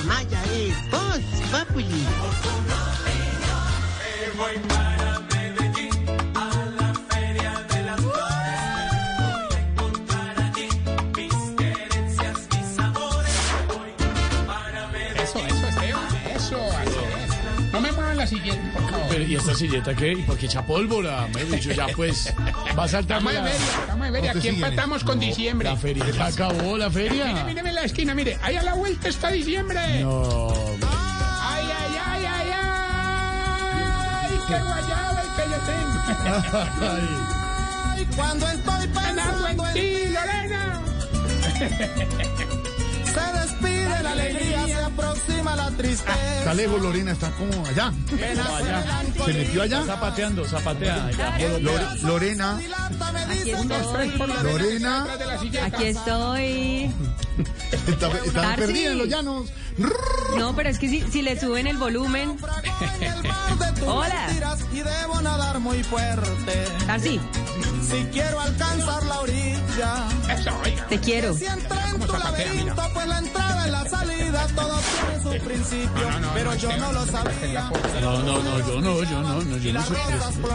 Maya es Voz Populi. Eso, eso, Esteban, eso, así es. No me muevan la siguiente. Pero, ¿y esta silleta qué? ¿Y por qué echa pólvora? Me he dicho ya, pues, va a saltar feria, estamos de feria. Aquí empatamos con diciembre. la feria. Ya acabó la Mire, feria. míreme en la esquina, mire. Ahí a la vuelta está diciembre. No, Ay, ay, ay, ay, ay. Qué guayaba el tengo. ay, Cuando estoy pensando en en ti, Lorena. La alegría, se aproxima la tristeza. Está lejos, Lorena, está como allá. Se metió allá. zapateando, zapatea. Lorena, Lorena. Aquí estoy. está, está Tarsi. perdida en los llanos. No, pero es que si, si le suben el volumen. Hola. Y debo nadar muy fuerte. Tarsi, Si quiero alcanzar la orilla. Te quiero. Si entré en tu laberinto, pues la entrada y la salida, todo tiene su principio. No, no, no, pero yo no lo sabía. No, no, no, yo no, yo no, no, yo no soy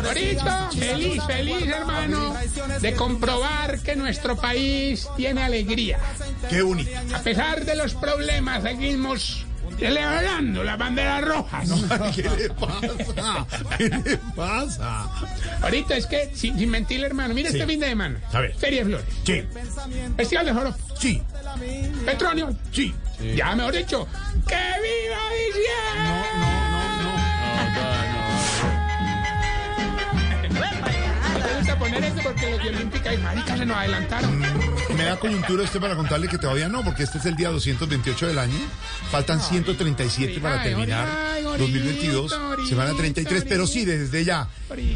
Ahorita, feliz, feliz, hermano, de comprobar que nuestro país tiene alegría. Qué bonito. A pesar de los problemas, seguimos celebrando las banderas rojas. ¿Qué le pasa? ¿Qué le pasa? Ahorita es que, sin, sin mentir, hermano, mira este fin de semana. A ver. Feria de Flores. Sí, Festival de Joropo. sí, Petronio. sí. Ya, mejor dicho, ¡que viva ¿No te gusta poner esto porque los de Olímpica y Marica se nos adelantaron? Me da coyuntura usted para contarle que todavía no, porque este es el día 228 del año. Faltan 137 para terminar ay, ahorita, 2022, ahorita, semana 33, pero sí, desde ya,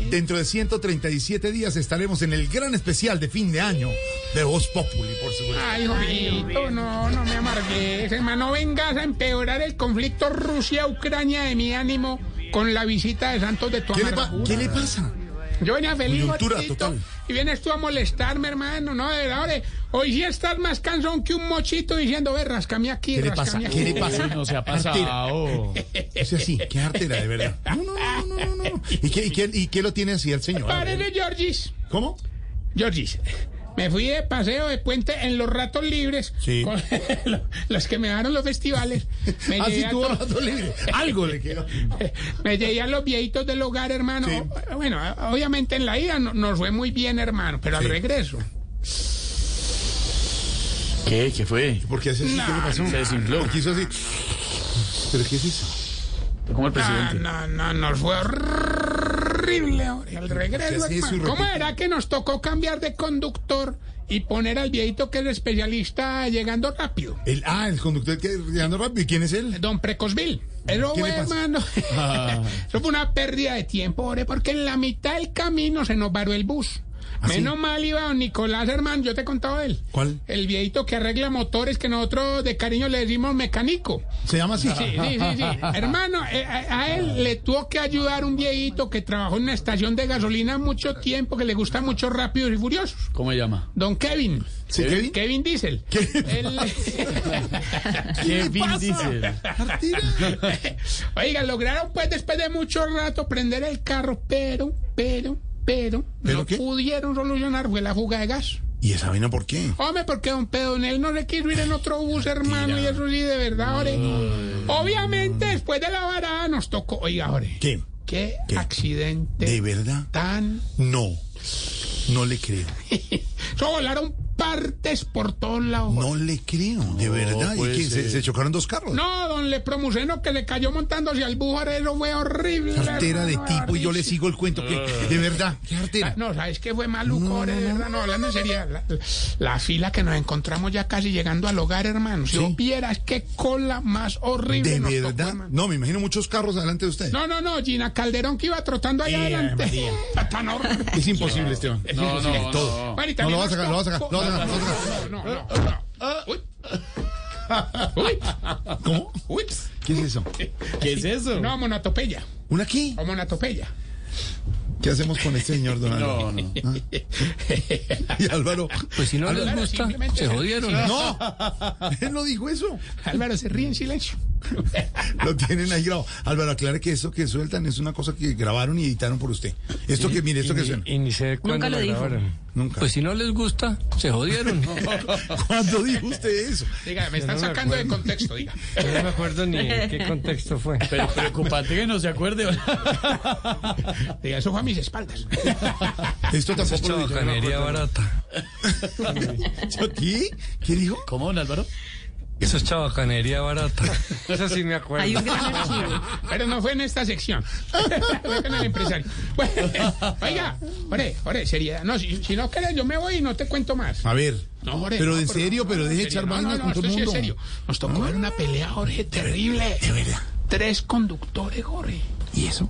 dentro de 137 días estaremos en el gran especial de fin de año de Voz Populi, por supuesto. Ay, jodito, no, no me amargues, hermano. No vengas a empeorar el conflicto Rusia-Ucrania de mi ánimo con la visita de Santos de tu ¿Qué le. ¿Qué le pasa? Yo venía feliz, total. y vienes tú a molestarme, hermano, ¿no? De verdad, hoy sí estás más cansón que un mochito diciendo, ve, rascame aquí, ¿Qué le rascame pasa? aquí. ¿Qué le pasa? No se ha pasado. O sea, sí, qué artera, de verdad. No, no, no, no, no, no. ¿Y qué, y qué, y qué lo tiene así el señor? Párele, Georgis. ¿Cómo? Georgis, me fui de paseo de puente en los ratos libres. Sí. Con los que me daron los festivales. Me Así llevé a tuvo to- rato libre. Algo le quedó. Me llegué a los viejitos del hogar, hermano. Sí. Bueno, obviamente en la ida no- nos fue muy bien, hermano, pero al Sí. regreso. ¿Qué? ¿Qué fue? ¿Por qué hace así? ¿Qué le pasó? Se desinfló. ¿Por qué hizo así? ¿Pero qué es eso? Como el No, presidente. no, no, nos fue horrible. Al regreso, hermano. ¿Cómo era que nos tocó cambiar de conductor y poner al viejito que es especialista llegando rápido? El, ah, el conductor que llegando rápido. ¿Y quién es él? Don Precosville. Eso ¿Qué fue, le pasa? hermano. Ah. Eso fue una pérdida de tiempo, ore, porque en la mitad del camino se nos varó el bus. ¿Ah? Menos mal iba don Nicolás, hermano, yo te he contado de él. ¿Cuál? El viejito que arregla motores que nosotros de cariño le decimos mecánico. ¿Se llama así? Sí, sí, sí, sí. Hermano, eh, a, a él le tuvo que ayudar un viejito que trabajó en una estación de gasolina mucho tiempo, que le gusta mucho Rápidos y Furiosos. ¿Cómo se llama? Don Kevin. ¿Sí, Kevin? Kevin Diesel. ¿Qué? Él- ¿Qué Vin Diesel? Oiga, lograron pues después de mucho rato prender el carro, pero, pero, pero, ¿Pero no qué? pudieron solucionar, fue la fuga de gas. ¿Y esa vaina por qué? Hombre, porque don Pedonel no le quiso ir en otro bus, hermano, y eso sí, de verdad, ore. Obviamente, después de la varada nos tocó, oiga, ore. ¿Qué? ¿Qué, ¿Qué? accidente ¿De verdad? tan... No. No le creo. Eso volaron partes por todos lados. No le creo, de verdad. ¿Y qué? ¿Se, chocaron dos carros? No, don Lepromuceno que le cayó montándose al búfaro, eso fue horrible. Artera de tipo y yo le sigo el cuento. que De verdad, qué artera. No, ¿sabes qué fue maluco? de verdad, no, hablando en serio, la, la fila que nos encontramos ya casi llegando al hogar, hermano. Si Sí. vos vieras qué cola más horrible De nos verdad. No, me imagino muchos carros delante de usted. No, no, no, Gina Calderón que iba trotando allá Eh, adelante. Tan horrible. Es imposible, Esteban. Es No, imposible. no, Todo. no. Bueno, y No, lo también lo vas a sacar, lo vas a sacar, No, no, no. Uy. Uy. ¿Cómo? Uy. ¿Qué es eso? ¿Qué es eso? No, monatopeya. ¿Una aquí? O monatopeya. ¿Qué hacemos con este señor, don Álvaro? No, no. Y Álvaro. Pues si no Álvaro, les gusta, se- jodieron. No, él no dijo eso. Álvaro se ríe en silencio. Lo tienen ahí grabado. Álvaro, aclare que eso que sueltan es una cosa que grabaron y editaron por usted. Esto que, mire, esto que suena. Y ni sé cuándo lo dijo. grabaron. Nunca. Pues si no les gusta, se jodieron. ¿Cuándo dijo usd eso? Diga, me están no me sacando de contexto, diga. No me acuerdo ni en qué contexto fue. Pero preocupante que no se acuerde. Diga, eso fue a mis espaldas. Esto tampoco lo dijo. barata. ¿Qué? ¿Qué dijo? ¿Cómo, don Álvaro? Eso es chabacanería barata. Eso sí me acuerdo. Hay un gran archivo. Pero no fue en esta sección. fue con el empresario. Bueno, oiga, ore, ore, seriedad. No, si, si no quieres, yo me voy y no te cuento más. A ver. No, Jorge, pero no, en serio, pero no, deje en echar serio. vaina no, no, con todo el esto sí mundo. es serio. Nos tocó ver una pelea, Jorge, terrible. De verdad. Tres conductores, Jorge. ¿Y eso?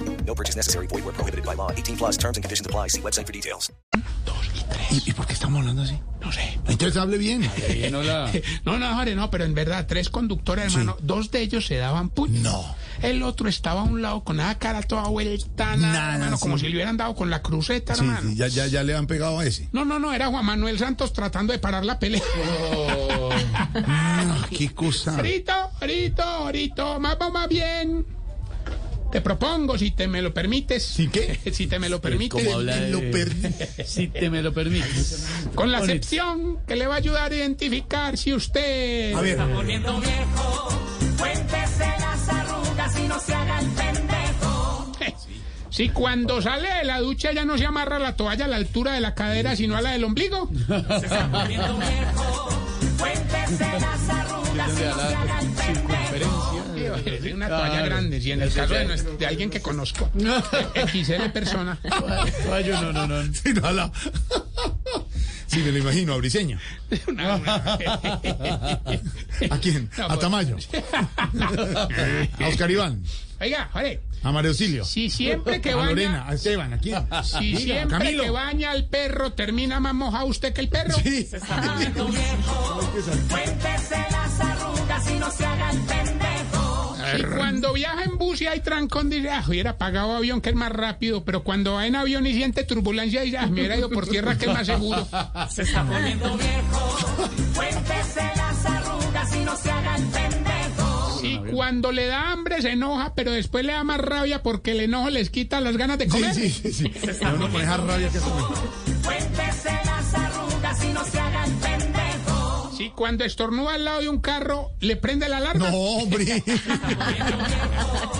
No purchase necessary. Void where prohibited by law. 18 plus terms and conditions apply. See website for details. ¿Y, y por qué estamos hablando así? No sé. Entonces hable bien. Ahí no la... No, no, Jorge, no, pero en verdad, tres conductores, hermano. Dos de ellos se daban puños. No. El otro estaba a un lado con la cara toda vuelta, nada, Nada, hermano, como sí. si le hubieran dado con la cruceta, Sí, hermano. sí, ya, ya, ya le han pegado a ese. No, no, no, era Juan Manuel Santos tratando de parar la pelea. Ah, qué cosa. Ahorito, ahorito, ahorita, más más bien. Te propongo, si te me lo permites. ¿Sí qué? si te me lo permites. ¿Cómo habla de-. Si te me lo permites. Con la excepción que le va a ayudar a identificar si usted. A ver. Si cuando sale de la ducha ya no se amarra la toalla a la altura de la cadera, sino a la del ombligo. Es una toalla grande, si en el caso de, nuestro- de alguien que conozco, XL persona. Ay, yo no, no, no. Sí, no, la- Sí, me lo imagino, a Briseño. Una- una- ¿A quién? No, A pues- Tamayo. A Oscar Iván. Oiga, joder, A María Auxilio. si siempre que A baña, Lorena. A Esteban. ¿A quién? si Diga, siempre Camilo. que baña al perro termina más mojado usted que el perro. Sí. Y cuando viaja en bus y hay trancón, dice, ah, hubiera pagado avión que es más rápido, pero cuando va en avión y siente turbulencia, dice, ah, me hubiera ido por tierra que es más seguro. Se está poniendo viejo, las arrugas y no se haga el pendejo. Y cuando le da hambre se enoja, pero después le da más rabia porque el enojo les quita las ganas de Sí, comer. sí, sí. sí. No, no, con esa rabia que hace. Si cuando estornuda al lado de un carro, le prende la alarma. No, hombre.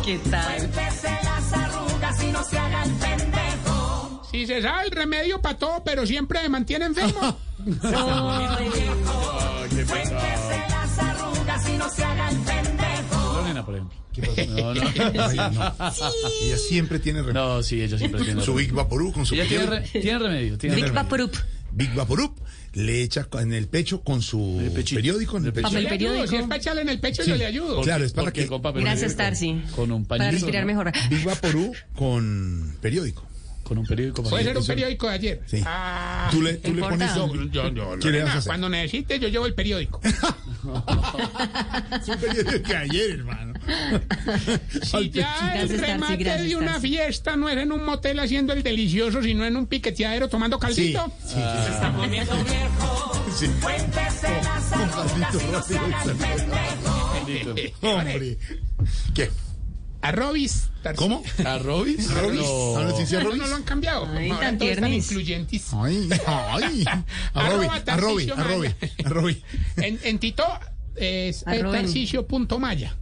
¿Qué tal? Si se sabe el remedio para todo, pero siempre me mantiene enfermo. Lorena, por ejemplo. No, no. Ay, no. Ella siempre tiene remedio. No, sí, ella siempre tiene Su Big Vaporú con su Ella tiene, re- tiene remedio. Tiene Big remedio. Vaporub. Big Vaporub le echa en el pecho con su El periódico en el pecho. Yo Papel periódico. Si es para echarle en el pecho, Sí. yo le ayudo. Claro, es para que con papel Gracias, Tarsi. Con un Para pañito. respirar ¿no? mejor. Big Vaporú con periódico. Con un periódico. Puede ser un periódico de ayer. Sí. Ah, Tú le, tú le importa? pones yo, yo, ¿Qué le vas Lorena, a hacer? cuando necesites, yo llevo el periódico. Es un periódico que ayer, hermano. Si ya el remate de una fiesta no es en un motel haciendo el delicioso, sino en un piqueteadero tomando Sí, caldito. sí, sí. Sí. Maldito radio. Hombre. ¿Qué? A Robis. ¿Cómo? ¿A Robis? ¿Robis? No. ¿A Leticia No, Robis? no lo han cambiado. Ay, Ahora tan todos están tiernis. incluyentes. Ay, ay. A Arroba Roby, a Roby, Tarcisio a Roby, Maya. a Roby. En, en Tito es Arroben. tarcisio.maya.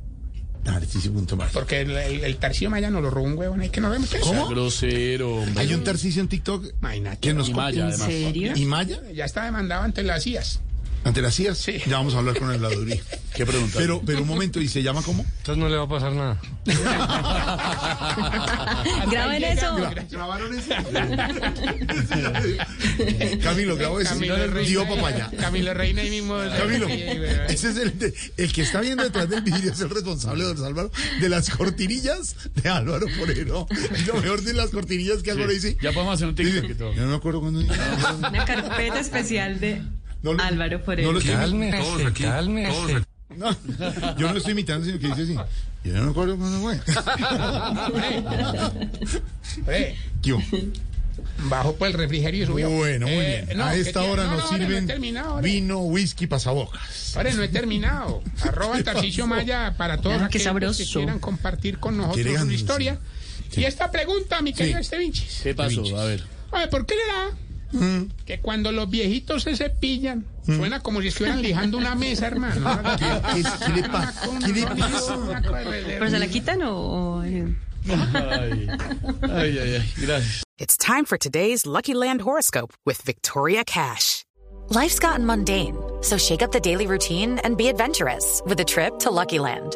Tarcisio punto más. Porque el, el, el Tarcisio Maya nos lo robó un huevón ahí que no vemos. ¿Cómo? Grosero, hombre. Hay un Tarcisio en TikTok Imagínate. que nos Y Maya, ¿En además. serio? ¿Y Maya? Ya está demandado ante las IAS. ¿Ante las CIAS? Sí. Ya vamos a hablar con el habladuría. ¿Qué pregunta? Pero, pero un momento, ¿y se llama cómo? Entonces no le va a pasar nada. Graben eso. ¿Grabaron eso? Camilo, grabó ese. Camilo Reina. Dio papaya. Camilo Reina ahí mismo. Camilo, ese es el, de- el que está viendo detrás del vidrio, es el responsable de Álvaro, de las cortinillas de Álvaro Forero. Lo mejor de las cortinillas que Álvaro dice. Ya podemos hacer un TikTok y todo. yo no me acuerdo cuando Una carpeta especial de No lo- Álvaro no Forero. lo estoy Cálmese, cálmese. No, yo no lo estoy imitando, sino que dice así. Yo no me acuerdo cuándo fue. ¿Qué? Bajó por el refrigerio y subió. Bueno, muy Eh, bien. no, a ¿qué esta hora No, nos no, no sirven vino, whisky, pasabocas. Ahora no he terminado. Arroba Tarcisio Maya para todos Ah, aquellos que quieran compartir con nosotros su historia. Y esta pregunta, mi querido Estevinchis. ¿Qué pasó? A ver. Oye, ¿por qué será Mm. que cuando los viejitos se cepillan, suena como si estuvieran lijando una mesa, hermano? ¿Qué, qué- qué le pasa? ¿Qué le pasa? ¿Pero se la quitan o...? eh? Ay, ay, ay, ay. Gracias. It's time for today's Lucky Land horoscope with Victoria Cash. Life's gotten mundane, so shake up the daily routine and be adventurous with a trip to Lucky Land.